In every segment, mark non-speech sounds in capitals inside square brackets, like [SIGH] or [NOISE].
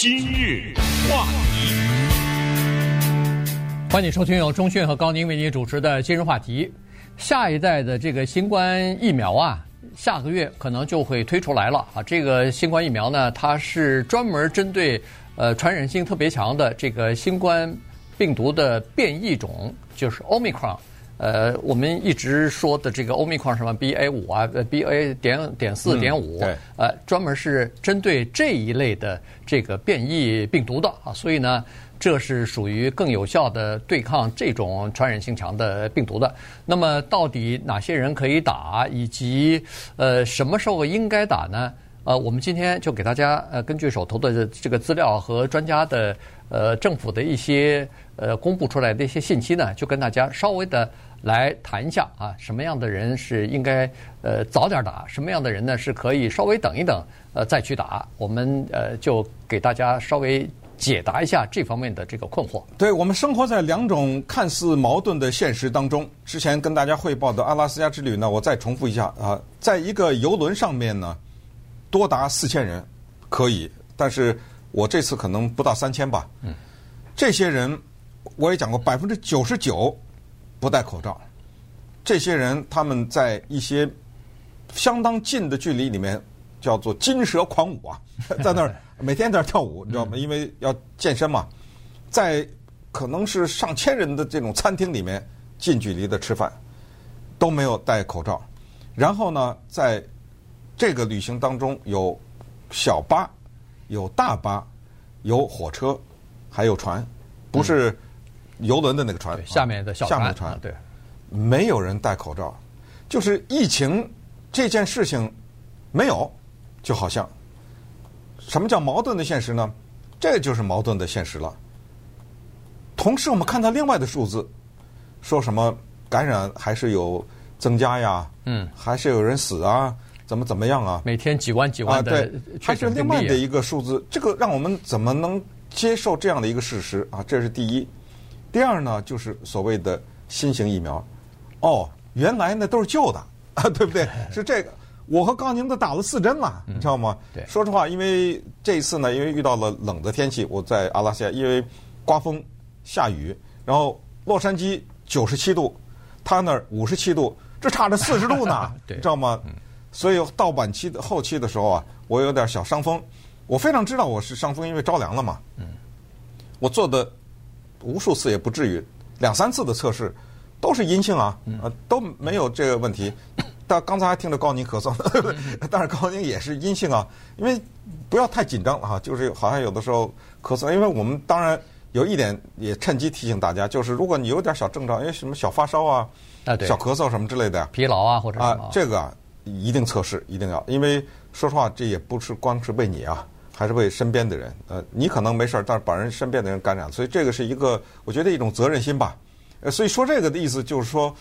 今日话题，欢迎收听由钟讯和高宁为您主持的今日话题。下一代的这个新冠疫苗啊，下个月可能就会推出来了啊。这个新冠疫苗呢，它是专门针对呃传染性特别强的这个新冠病毒的变异种，就是 Omicron。呃，我们一直说的这个欧米克什么 BA 五啊，BA 点点四点五，呃，专门是针对这一类的这个变异病毒的啊，所以呢，这是属于更有效的对抗这种传染性强的病毒的。那么，到底哪些人可以打，以及呃什么时候应该打呢？呃，我们今天就给大家呃，根据手头的这个资料和专家的呃政府的一些呃公布出来的一些信息呢，就跟大家稍微的。来谈一下啊，什么样的人是应该呃早点打，什么样的人呢是可以稍微等一等呃再去打？我们呃就给大家稍微解答一下这方面的这个困惑。对，我们生活在两种看似矛盾的现实当中。之前跟大家汇报的阿拉斯加之旅呢，我再重复一下啊，在一个游轮上面呢，多达四千人可以，但是我这次可能不到三千吧。嗯，这些人我也讲过，百分之九十九。不戴口罩，这些人他们在一些相当近的距离里面叫做金蛇狂舞啊，[LAUGHS] 在那儿 [LAUGHS] 每天在那儿跳舞，你知道吗？因为要健身嘛，在可能是上千人的这种餐厅里面近距离的吃饭都没有戴口罩，然后呢，在这个旅行当中有小巴、有大巴、有火车，还有船，不是。游轮的那个船，下面的小船，下面的船，对，没有人戴口罩，就是疫情这件事情没有，就好像什么叫矛盾的现实呢？这就是矛盾的现实了。同时，我们看到另外的数字，说什么感染还是有增加呀？嗯，还是有人死啊？怎么怎么样啊？每天几万几万的，对，还是另外的一个数字，这个让我们怎么能接受这样的一个事实啊？这是第一。第二呢，就是所谓的新型疫苗，哦，原来那都是旧的啊，[LAUGHS] 对不对？[LAUGHS] 是这个，我和高宁都打了四针了，你知道吗？对，说实话，因为这一次呢，因为遇到了冷的天气，我在阿拉斯加，因为刮风下雨，然后洛杉矶九十七度，他那儿五十七度，这差着四十度呢，[LAUGHS] 对，知道吗？所以到晚期的后期的时候啊，我有点小伤风，我非常知道我是伤风，因为着凉了嘛。嗯，我做的。无数次也不至于，两三次的测试都是阴性啊，呃，都没有这个问题。但刚才还听着高宁咳嗽，[LAUGHS] 但是高宁也是阴性啊。因为不要太紧张啊，就是好像有的时候咳嗽，因为我们当然有一点也趁机提醒大家，就是如果你有点小症状，因为什么小发烧啊、小咳嗽什么之类的，疲劳啊或者啊，这个啊一定测试，一定要，因为说实话，这也不是光是为你啊。还是为身边的人，呃，你可能没事儿，但是把人身边的人感染，所以这个是一个，我觉得一种责任心吧。呃，所以说这个的意思就是说，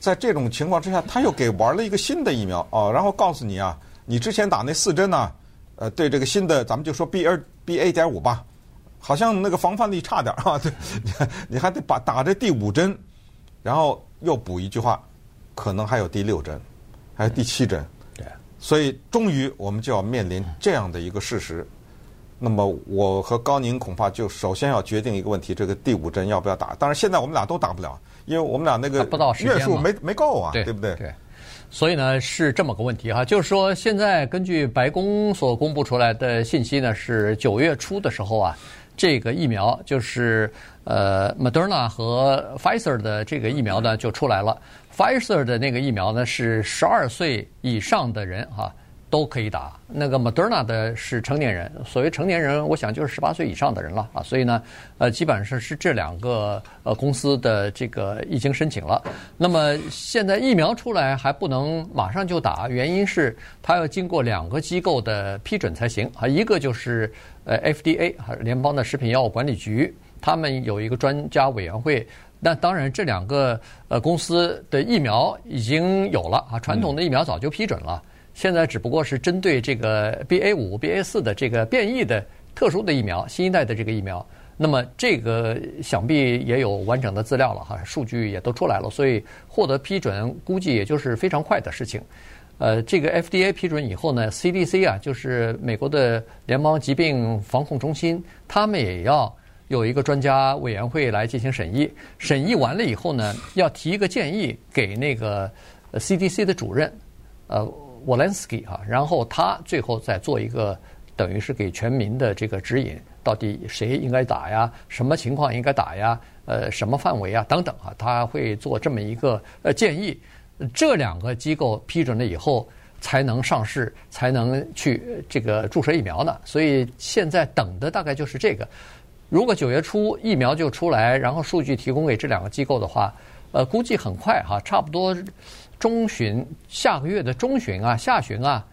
在这种情况之下，他又给玩了一个新的疫苗哦，然后告诉你啊，你之前打那四针呢，呃，对这个新的，咱们就说 B 二 B A 点五吧，好像那个防范力差点啊，[LAUGHS] 对，你还得把打这第五针，然后又补一句话，可能还有第六针，还有第七针，对，所以终于我们就要面临这样的一个事实。那么我和高宁恐怕就首先要决定一个问题：这个第五针要不要打？当然现在我们俩都打不了，因为我们俩那个月数没没够啊，对，对不对？对。所以呢是这么个问题哈，就是说现在根据白宫所公布出来的信息呢，是九月初的时候啊，这个疫苗就是呃，Moderna 和 Pfizer 的这个疫苗呢就出来了。Pfizer 的那个疫苗呢是十二岁以上的人哈。都可以打，那个 Moderna 的是成年人，所谓成年人，我想就是十八岁以上的人了啊。所以呢，呃，基本上是这两个呃公司的这个已经申请了。那么现在疫苗出来还不能马上就打，原因是它要经过两个机构的批准才行啊。一个就是呃 FDA 啊，联邦的食品药物管理局，他们有一个专家委员会。那当然，这两个呃公司的疫苗已经有了啊，传统的疫苗早就批准了。现在只不过是针对这个 BA 五、BA 四的这个变异的特殊的疫苗，新一代的这个疫苗，那么这个想必也有完整的资料了哈，数据也都出来了，所以获得批准估计也就是非常快的事情。呃，这个 FDA 批准以后呢，CDC 啊，就是美国的联邦疾病防控中心，他们也要有一个专家委员会来进行审议。审议完了以后呢，要提一个建议给那个 CDC 的主任，呃，Walensky 啊，然后他最后再做一个等于是给全民的这个指引，到底谁应该打呀，什么情况应该打呀，呃，什么范围啊，等等啊，他会做这么一个呃建议。这两个机构批准了以后，才能上市，才能去这个注射疫苗呢。所以现在等的大概就是这个。如果九月初疫苗就出来，然后数据提供给这两个机构的话，呃，估计很快哈，差不多中旬，下个月的中旬啊，下旬啊，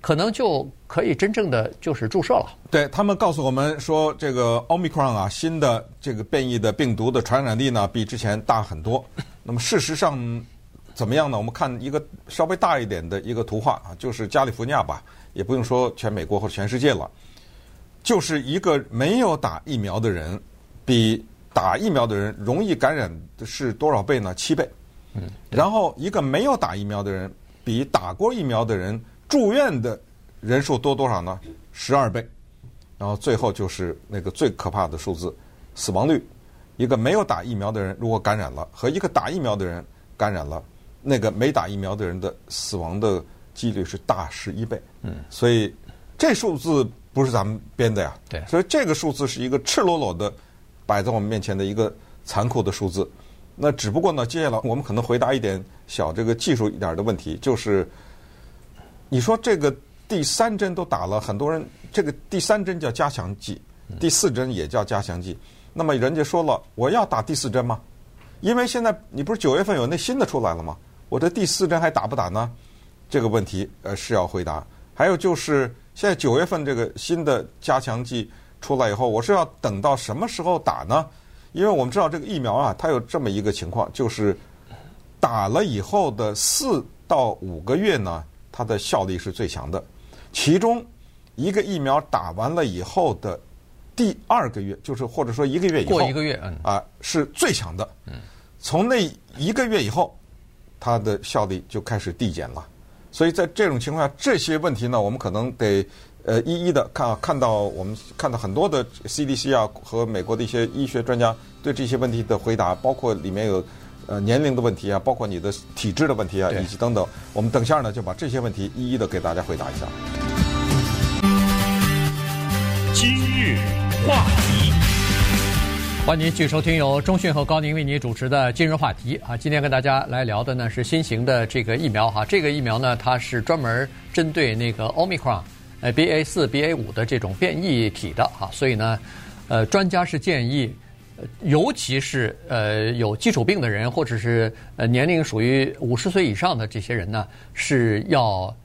可能就可以真正的就是注射了。对，他们告诉我们说，这个 Omicron 啊，新的这个变异的病毒的传染力呢，比之前大很多。那么事实上。怎么样呢？我们看一个稍微大一点的一个图画啊，就是加利福尼亚吧，也不用说全美国或者全世界了，就是一个没有打疫苗的人，比打疫苗的人容易感染的是多少倍呢？七倍。嗯。然后一个没有打疫苗的人，比打过疫苗的人住院的人数多多少呢？十二倍。然后最后就是那个最可怕的数字，死亡率，一个没有打疫苗的人如果感染了，和一个打疫苗的人感染了。那个没打疫苗的人的死亡的几率是大十一倍，嗯，所以这数字不是咱们编的呀，对，所以这个数字是一个赤裸裸的摆在我们面前的一个残酷的数字。那只不过呢，接下来我们可能回答一点小这个技术一点的问题，就是你说这个第三针都打了，很多人这个第三针叫加强剂，第四针也叫加强剂，那么人家说了，我要打第四针吗？因为现在你不是九月份有那新的出来了吗？我这第四针还打不打呢？这个问题呃是要回答。还有就是现在九月份这个新的加强剂出来以后，我是要等到什么时候打呢？因为我们知道这个疫苗啊，它有这么一个情况，就是打了以后的四到五个月呢，它的效力是最强的。其中一个疫苗打完了以后的第二个月，就是或者说一个月以后，过一个月，嗯，啊是最强的。嗯，从那一个月以后。它的效力就开始递减了，所以在这种情况下，这些问题呢，我们可能得呃一一的看，看到我们看到很多的 CDC 啊和美国的一些医学专家对这些问题的回答，包括里面有呃年龄的问题啊，包括你的体质的问题啊，以及等等，我们等下呢就把这些问题一一的给大家回答一下。今日话题。欢迎您继续收听由中讯和高宁为您主持的今日话题啊，今天跟大家来聊的呢是新型的这个疫苗哈，这个疫苗呢它是专门针对那个 Omicron，呃 BA 四 BA 五的这种变异体的啊，所以呢，呃专家是建议，尤其是呃有基础病的人或者是呃年龄属于五十岁以上的这些人呢，是要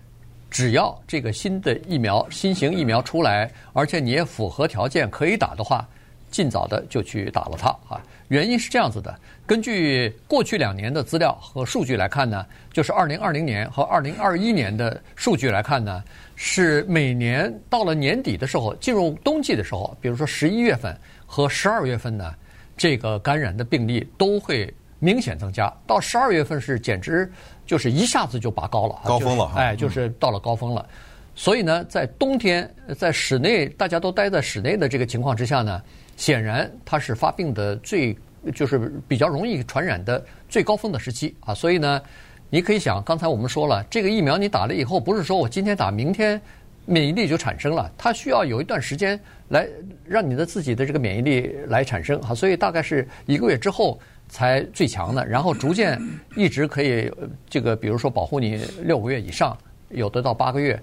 只要这个新的疫苗新型疫苗出来，而且你也符合条件可以打的话。尽早的就去打了它啊！原因是这样子的，根据过去两年的资料和数据来看呢，就是二零二零年和二零二一年的数据来看呢，是每年到了年底的时候，进入冬季的时候，比如说十一月份和十二月份呢，这个感染的病例都会明显增加。到十二月份是简直就是一下子就拔高了，高峰了，哎，就是到了高峰了。所以呢，在冬天在室内大家都待在室内的这个情况之下呢。显然，它是发病的最就是比较容易传染的最高峰的时期啊，所以呢，你可以想，刚才我们说了，这个疫苗你打了以后，不是说我今天打，明天免疫力就产生了，它需要有一段时间来让你的自己的这个免疫力来产生啊，所以大概是一个月之后才最强的，然后逐渐一直可以这个，比如说保护你六个月以上，有的到八个月。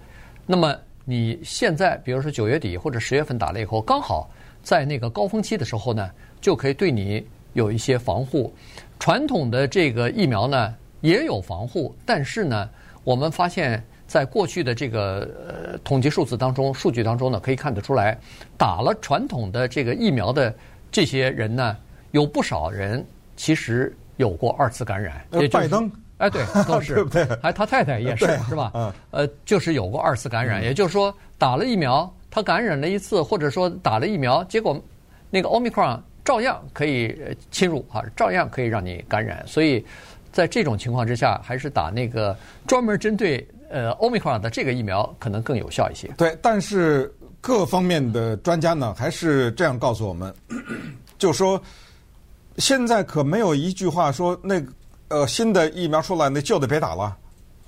那么你现在，比如说九月底或者十月份打了以后，刚好。在那个高峰期的时候呢，就可以对你有一些防护。传统的这个疫苗呢也有防护，但是呢，我们发现，在过去的这个呃统计数字当中、数据当中呢，可以看得出来，打了传统的这个疫苗的这些人呢，有不少人其实有过二次感染。呃，拜登，哎，对，[LAUGHS] 都是，对不对？还他太太也是，是吧？嗯。呃，就是有过二次感染，也就是说打了疫苗。他感染了一次，或者说打了疫苗，结果那个 Omicron 照样可以侵入啊，照样可以让你感染。所以在这种情况之下，还是打那个专门针对呃奥密克戎的这个疫苗可能更有效一些。对，但是各方面的专家呢，还是这样告诉我们，[CLEARS THROAT] 就说现在可没有一句话说那呃新的疫苗出来，那旧的别打了。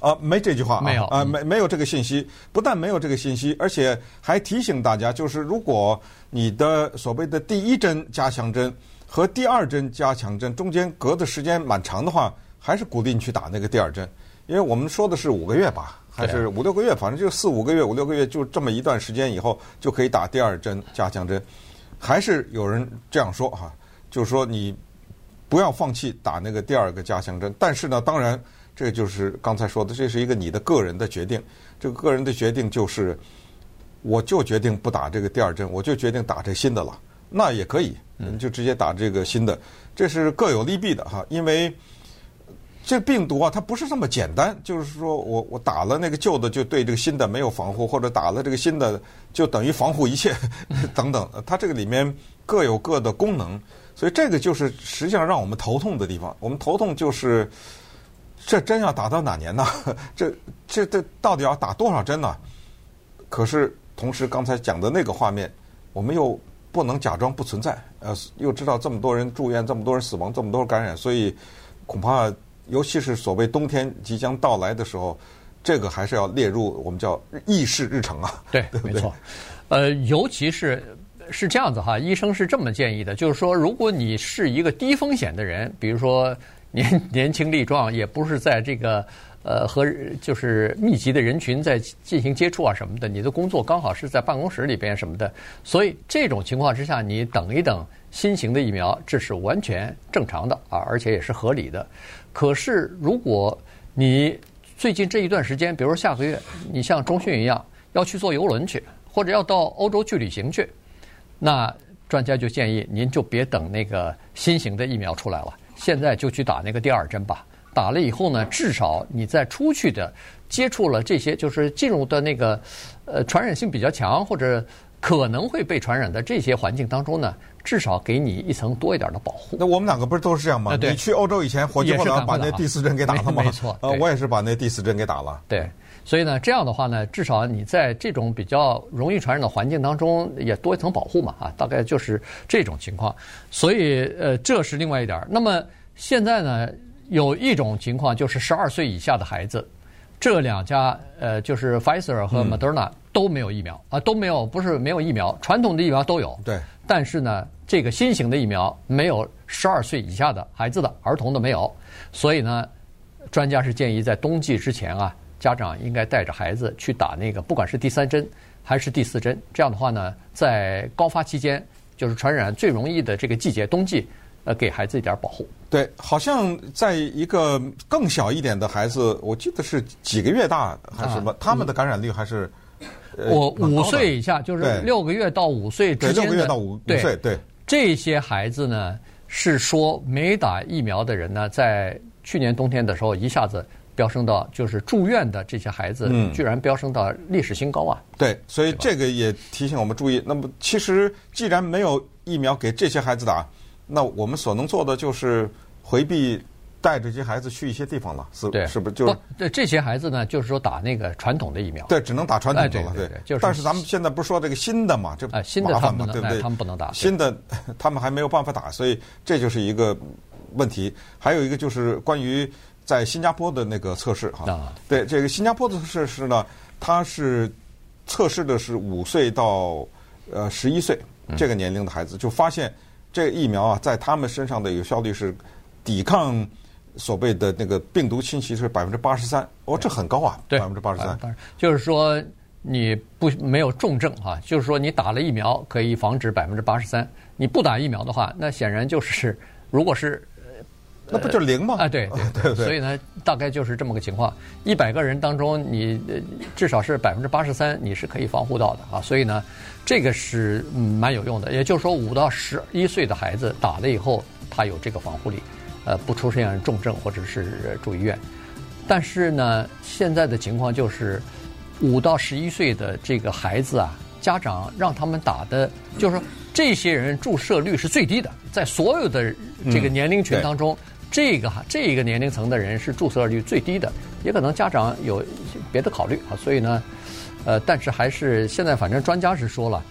啊，没这句话啊，没有啊，没没有这个信息。不但没有这个信息，而且还提醒大家，就是如果你的所谓的第一针加强针和第二针加强针中间隔的时间蛮长的话，还是鼓励你去打那个第二针，因为我们说的是五个月吧，还是五六个月，反正就四五个月、五六个月，就这么一段时间以后就可以打第二针加强针。还是有人这样说哈，就是说你不要放弃打那个第二个加强针，但是呢，当然。这就是刚才说的，这是一个你的个人的决定。这个个人的决定就是，我就决定不打这个第二针，我就决定打这新的了。那也可以，你就直接打这个新的。这是各有利弊的哈，因为这病毒啊，它不是这么简单。就是说我我打了那个旧的，就对这个新的没有防护，或者打了这个新的，就等于防护一切 [LAUGHS] 等等。它这个里面各有各的功能，所以这个就是实际上让我们头痛的地方。我们头痛就是。这针要打到哪年呢？[LAUGHS] 这这这到底要打多少针呢？可是同时刚才讲的那个画面，我们又不能假装不存在。呃，又知道这么多人住院，这么多人死亡，这么多人感染，所以恐怕尤其是所谓冬天即将到来的时候，这个还是要列入我们叫议事日程啊。对，对对？没错。呃，尤其是是这样子哈，医生是这么建议的，就是说，如果你是一个低风险的人，比如说。年 [LAUGHS] 年轻力壮，也不是在这个呃和就是密集的人群在进行接触啊什么的。你的工作刚好是在办公室里边什么的，所以这种情况之下，你等一等新型的疫苗，这是完全正常的啊，而且也是合理的。可是如果你最近这一段时间，比如说下个月，你像中迅一样要去坐游轮去，或者要到欧洲去旅行去，那专家就建议您就别等那个新型的疫苗出来了。现在就去打那个第二针吧。打了以后呢，至少你在出去的接触了这些，就是进入的那个呃传染性比较强或者可能会被传染的这些环境当中呢，至少给你一层多一点的保护。那我们两个不是都是这样吗？你去欧洲以前，火急火燎把那第四针给打了吗？没错，呃，我也是把那第四针给打了。对，所以呢，这样的话呢，至少你在这种比较容易传染的环境当中也多一层保护嘛啊，大概就是这种情况。所以呃，这是另外一点。那么。现在呢，有一种情况就是十二岁以下的孩子，这两家呃，就是 Pfizer 和 Moderna 都没有疫苗啊，都没有，不是没有疫苗，传统的疫苗都有。对。但是呢，这个新型的疫苗没有十二岁以下的孩子的儿童的没有，所以呢，专家是建议在冬季之前啊，家长应该带着孩子去打那个，不管是第三针还是第四针。这样的话呢，在高发期间，就是传染最容易的这个季节，冬季。呃，给孩子一点保护。对，好像在一个更小一点的孩子，我记得是几个月大还是什么，啊、他们的感染率还是我五岁以下，就是六个月到五岁之间的。六个月到五五岁，对这些孩子呢，是说没打疫苗的人呢，在去年冬天的时候一下子飙升到，就是住院的这些孩子，居然飙升到历史新高啊！嗯、对，所以这个也提醒我们注意。那么，其实既然没有疫苗给这些孩子打。那我们所能做的就是回避带着这些孩子去一些地方了，是是不是？就对这些孩子呢，就是说打那个传统的疫苗。对，只能打传统的了。对对对，就是。但是咱们现在不是说这个新的嘛？这麻烦嘛，对不对？他们不能打。新的 [LAUGHS] 他们还没有办法打，所以这就是一个问题。还有一个就是关于在新加坡的那个测试哈。对，这个新加坡的测试呢，它是测试的是五岁到呃十一岁这个年龄的孩子，就发现。这个疫苗啊，在他们身上的有效率是抵抗所谓的那个病毒侵袭是百分之八十三，哦，这很高啊，百分之八十三。就是说你不没有重症啊，就是说你打了疫苗可以防止百分之八十三，你不打疫苗的话，那显然就是 [LAUGHS] 如果是。那不就零吗？啊，对对 [LAUGHS] 对，对，所以呢，大概就是这么个情况。一百个人当中，你至少是百分之八十三，你是可以防护到的啊。所以呢，这个是蛮有用的。也就是说，五到十一岁的孩子打了以后，他有这个防护力，呃，不出现重症或者是住医院。但是呢，现在的情况就是，五到十一岁的这个孩子啊，家长让他们打的，就是说这些人注射率是最低的，在所有的这个年龄群当中。嗯这个哈，这个年龄层的人是注射率最低的，也可能家长有别的考虑啊。所以呢，呃，但是还是现在反正专家是说了，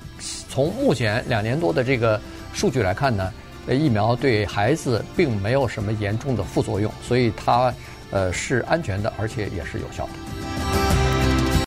从目前两年多的这个数据来看呢，疫苗对孩子并没有什么严重的副作用，所以它呃是安全的，而且也是有效的。